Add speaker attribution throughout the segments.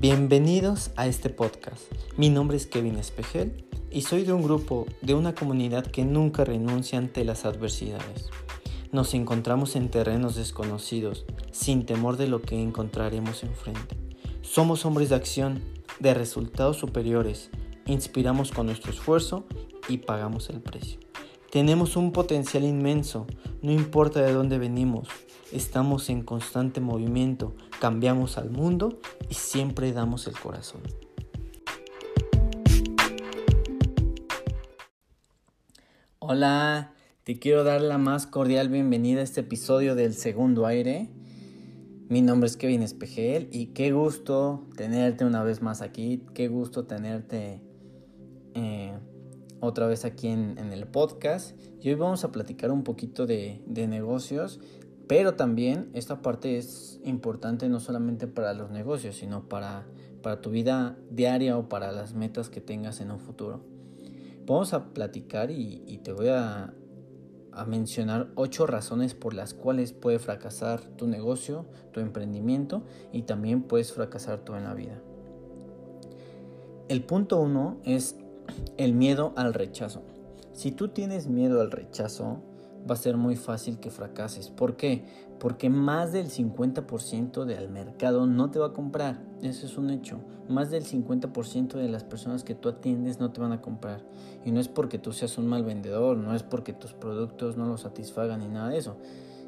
Speaker 1: Bienvenidos a este podcast. Mi nombre es Kevin Espejel y soy de un grupo, de una comunidad que nunca renuncia ante las adversidades. Nos encontramos en terrenos desconocidos, sin temor de lo que encontraremos enfrente. Somos hombres de acción, de resultados superiores, inspiramos con nuestro esfuerzo y pagamos el precio. Tenemos un potencial inmenso, no importa de dónde venimos, estamos en constante movimiento, cambiamos al mundo y siempre damos el corazón. Hola, te quiero dar la más cordial bienvenida a este episodio del segundo aire. Mi nombre es Kevin Espejel y qué gusto tenerte una vez más aquí, qué gusto tenerte eh, otra vez aquí en, el podcast y hoy vamos a platicar un poquito de, negocios, pero también esta parte es importante no solamente para los negocios, sino para, para tu vida diaria o para las metas que tengas en un futuro. Vamos a platicar y, te voy a, a mencionar ocho razones por las cuales puede fracasar tu negocio, tu emprendimiento y también puedes fracasar tú en la vida. El punto uno es el miedo al rechazo. Si tú tienes miedo al rechazo, va a ser muy fácil que fracases. ¿Por qué? Porque más del 50% del mercado no te va a comprar. Eso es un hecho. Más del 50% de las personas que tú atiendes no te van a comprar. Y no es porque tú seas un mal vendedor, no es porque tus productos no los satisfagan ni nada de eso.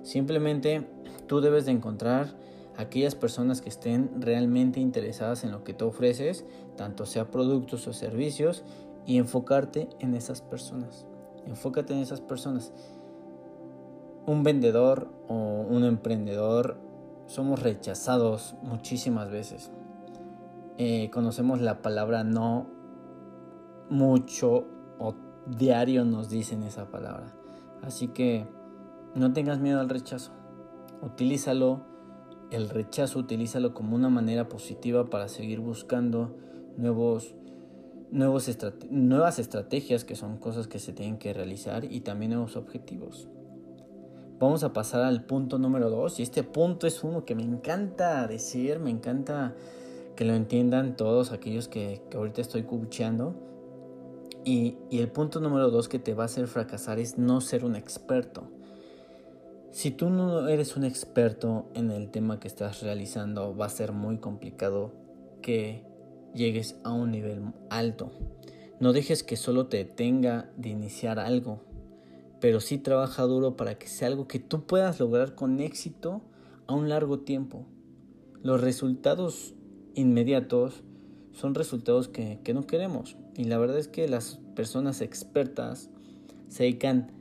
Speaker 1: Simplemente tú debes de encontrar aquellas personas que estén realmente interesadas en lo que tú ofreces, tanto sea productos o servicios, y enfocarte en esas personas. Enfócate en esas personas. Un vendedor o un emprendedor somos rechazados muchísimas veces. Eh, conocemos la palabra no mucho o diario nos dicen esa palabra. Así que no tengas miedo al rechazo. Utilízalo, el rechazo, utilízalo como una manera positiva para seguir buscando nuevos nuevos nuevas estrategias, que son cosas que se tienen que realizar, y también nuevos objetivos. Vamos a pasar al punto número 2, y este punto es uno que me encanta decir, me encanta que lo entiendan todos aquellos que, ahorita estoy coacheando. Y, el punto número 2 que te va a hacer fracasar es no ser un experto. Si tú no eres un experto en el tema que estás realizando, va a ser muy complicado que llegues a un nivel alto. No dejes que solo te detenga de iniciar algo, pero sí trabaja duro para que sea algo que tú puedas lograr con éxito a un largo tiempo. Los resultados inmediatos son resultados que, no queremos. Y la verdad es que las personas expertas se dedican,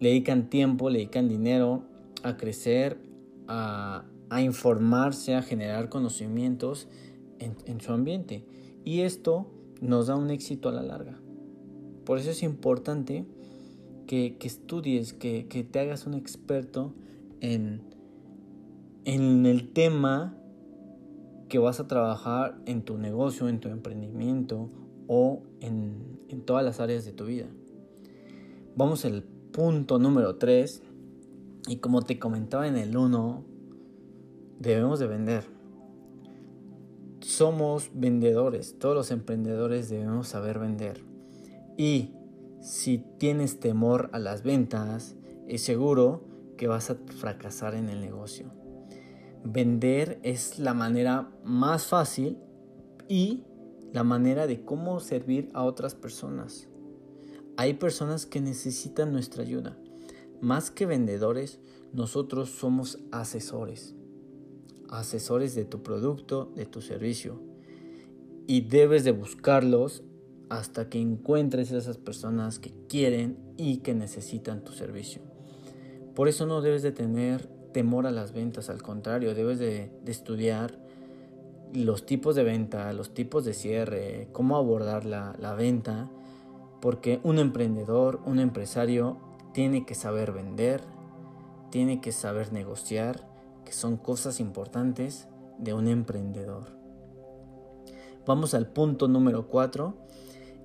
Speaker 1: le dedican tiempo, le dedican dinero a crecer, a, a informarse, a generar conocimientos en, su ambiente. Y esto nos da un éxito a la larga. Por eso es importante que, estudies, que, te hagas un experto en, en el tema que vas a trabajar en tu negocio, en tu emprendimiento o en, en todas las áreas de tu vida. Vamos al punto número 3. Y como te comentaba en el 1, debemos de vender somos vendedores, todos los emprendedores debemos saber vender. Y si tienes temor a las ventas, es seguro que vas a fracasar en el negocio. Vender es la manera más fácil y la manera de cómo servir a otras personas. Hay personas que necesitan nuestra ayuda. Más que vendedores, nosotros somos asesores asesores de tu producto, de tu servicio. Y debes de buscarlos hasta que encuentres esas personas que quieren y que necesitan tu servicio. Por eso no debes de tener temor a las ventas, al contrario, debes de, estudiar los tipos de venta, los tipos de cierre, cómo abordar la, la venta, porque un emprendedor, un empresario, tiene que saber vender, tiene que saber negociar que son cosas importantes de un emprendedor. Vamos al punto número 4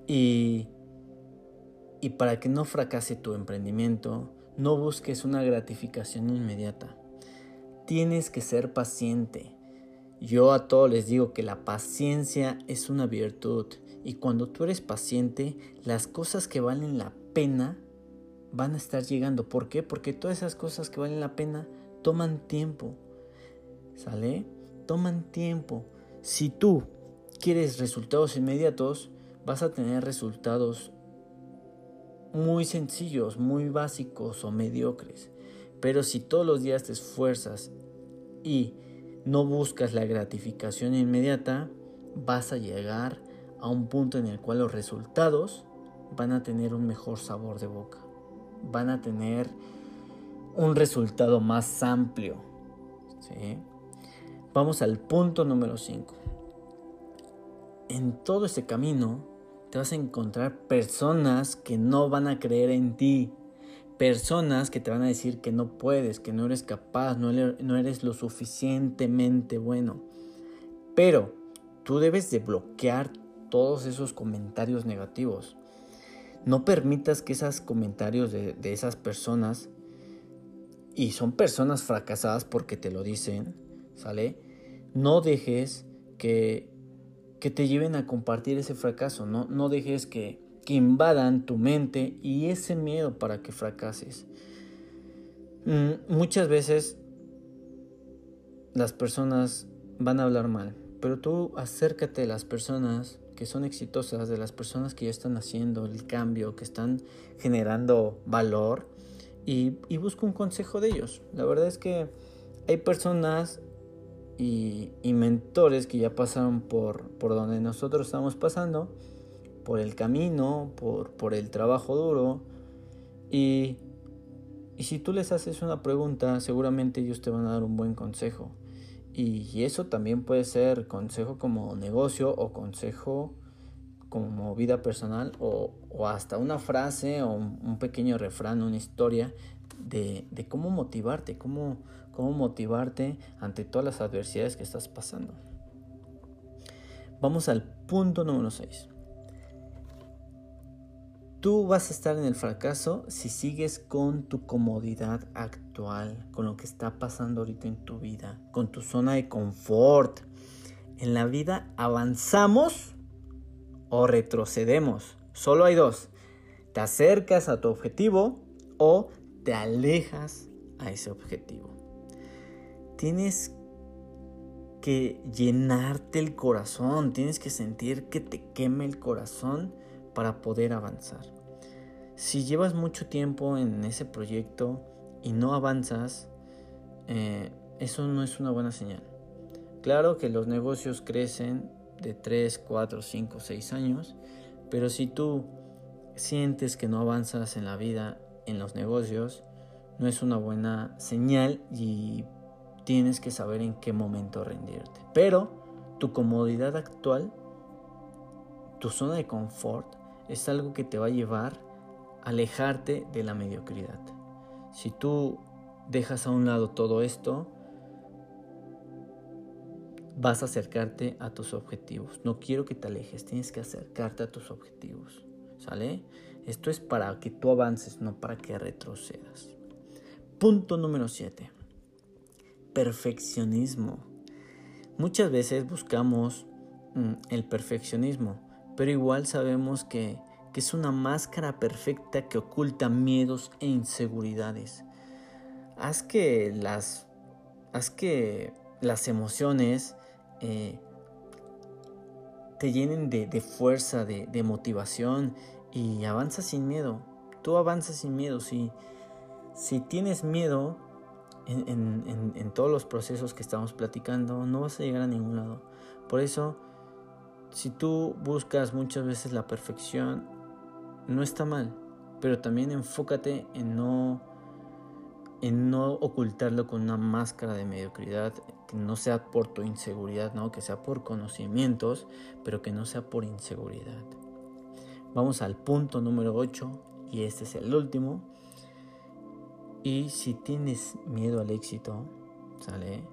Speaker 1: y, y para que no fracase tu emprendimiento, no busques una gratificación inmediata. Tienes que ser paciente. Yo a todos les digo que la paciencia es una virtud y cuando tú eres paciente, las cosas que valen la pena van a estar llegando. ¿Por qué? Porque todas esas cosas que valen la pena toman tiempo. ¿Sale? Toman tiempo. Si tú quieres resultados inmediatos, vas a tener resultados muy sencillos, muy básicos o mediocres. Pero si todos los días te esfuerzas y no buscas la gratificación inmediata, vas a llegar a un punto en el cual los resultados van a tener un mejor sabor de boca. Van a tener un resultado más amplio. Vamos al punto número 5. En todo ese camino te vas a encontrar personas que no van a creer en ti. Personas que te van a decir que no puedes, que no eres capaz, no eres lo suficientemente bueno. Pero tú debes de bloquear todos esos comentarios negativos. No permitas que esos comentarios de, de esas personas, y son personas fracasadas porque te lo dicen, ¿sale? No dejes que, que te lleven a compartir ese fracaso, no, no dejes que, invadan tu mente y ese miedo para que fracases. Mm, muchas veces las personas van a hablar mal, pero tú acércate a las personas que son exitosas, de las personas que ya están haciendo el cambio, que están generando valor y, y busca un consejo de ellos. La verdad es que hay personas y, mentores que ya pasaron por, por donde nosotros estamos pasando, por el camino, por, por el trabajo duro. Y, y si tú les haces una pregunta, seguramente ellos te van a dar un buen consejo. Y eso también puede ser consejo como negocio o consejo como vida personal o, hasta una frase o un, pequeño refrán, una historia de, cómo motivarte, cómo, cómo motivarte ante todas las adversidades que estás pasando. Vamos al punto número 6. Tú vas a estar en el fracaso si sigues con tu comodidad actual, con lo que está pasando ahorita en tu vida, con tu zona de confort. En la vida avanzamos o retrocedemos. Solo hay dos. Te acercas a tu objetivo o te alejas a ese objetivo. Tienes que llenarte el corazón, tienes que sentir que te queme el corazón para poder avanzar. Si llevas mucho tiempo en ese proyecto y no avanzas, eh, eso no es una buena señal. Claro que los negocios crecen de 3, 4, 5, 6 años, pero si tú sientes que no avanzas en la vida, en los negocios, no es una buena señal y tienes que saber en qué momento rendirte. Pero tu comodidad actual, tu zona de confort, es algo que te va a llevar a alejarte de la mediocridad. Si tú dejas a un lado todo esto, vas a acercarte a tus objetivos. No quiero que te alejes, tienes que acercarte a tus objetivos. ¿Sale? Esto es para que tú avances, no para que retrocedas. Punto número 7. Perfeccionismo. Muchas veces buscamos mm, el perfeccionismo, pero igual sabemos que, es una máscara perfecta que oculta miedos e inseguridades. Haz que las, haz que las emociones eh, te llenen de, fuerza, de, motivación y avanza sin miedo. Tú avanzas sin miedo. Si, si tienes miedo en, en todos los procesos que estamos platicando, no vas a llegar a ningún lado. Por eso si tú buscas muchas veces la perfección, no está mal, pero también enfócate en no en no ocultarlo con una máscara de mediocridad, que no sea por tu inseguridad, ¿no? que sea por conocimientos, pero que no sea por inseguridad. Vamos al punto número 8 y este es el último. Y si tienes miedo al éxito, ¿sale?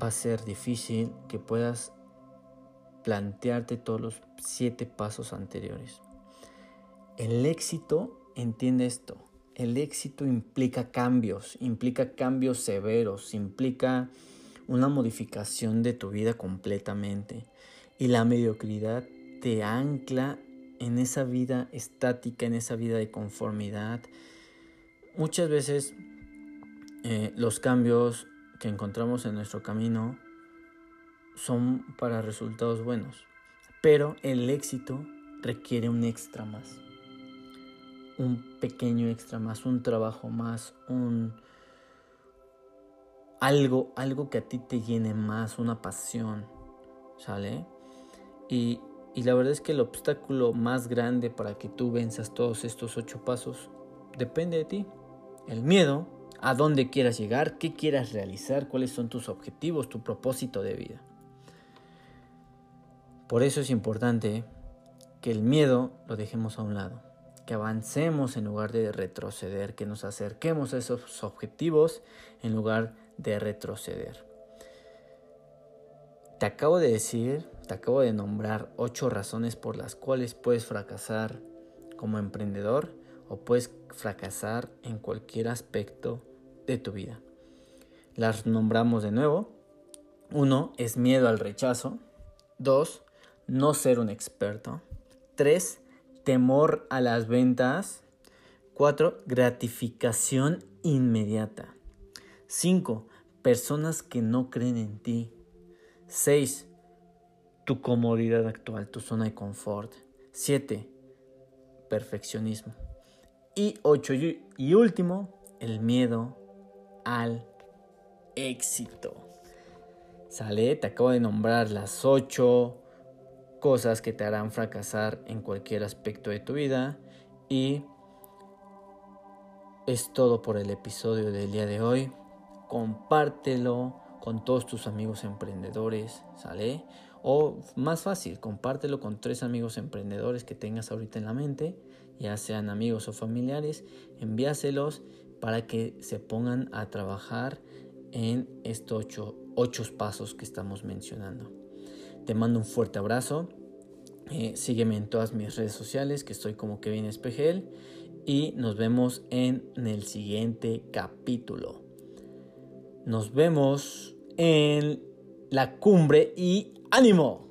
Speaker 1: Va a ser difícil que puedas plantearte todos los siete pasos anteriores. El éxito, entiende esto, el éxito implica cambios, implica cambios severos, implica una modificación de tu vida completamente. Y la mediocridad te ancla en esa vida estática, en esa vida de conformidad. Muchas veces eh, los cambios que encontramos en nuestro camino son para resultados buenos, pero el éxito requiere un extra más, un pequeño extra más, un trabajo más, un algo, algo que a ti te llene más, una pasión, ¿sale? Y, y la verdad es que el obstáculo más grande para que tú venzas todos estos ocho pasos depende de ti. El miedo, a dónde quieras llegar, qué quieras realizar, cuáles son tus objetivos, tu propósito de vida. Por eso es importante que el miedo lo dejemos a un lado, que avancemos en lugar de retroceder, que nos acerquemos a esos objetivos en lugar de retroceder. Te acabo de decir, te acabo de nombrar ocho razones por las cuales puedes fracasar como emprendedor o puedes fracasar en cualquier aspecto de tu vida. Las nombramos de nuevo. Uno es miedo al rechazo. Dos, no ser un experto. 3. Temor a las ventas. 4. Gratificación inmediata. 5. Personas que no creen en ti. 6. Tu comodidad actual, tu zona de confort. 7. Perfeccionismo. Y 8. Y último, el miedo al éxito. Sale, te acabo de nombrar las 8 cosas que te harán fracasar en cualquier aspecto de tu vida. Y es todo por el episodio del día de hoy. Compártelo con todos tus amigos emprendedores, ¿sale? O más fácil, compártelo con tres amigos emprendedores que tengas ahorita en la mente, ya sean amigos o familiares, envíaselos para que se pongan a trabajar en estos ocho, ocho pasos que estamos mencionando. Te mando un fuerte abrazo. Eh, sígueme en todas mis redes sociales, que estoy como Kevin Espejel. Y nos vemos en el siguiente capítulo. Nos vemos en la cumbre y ánimo.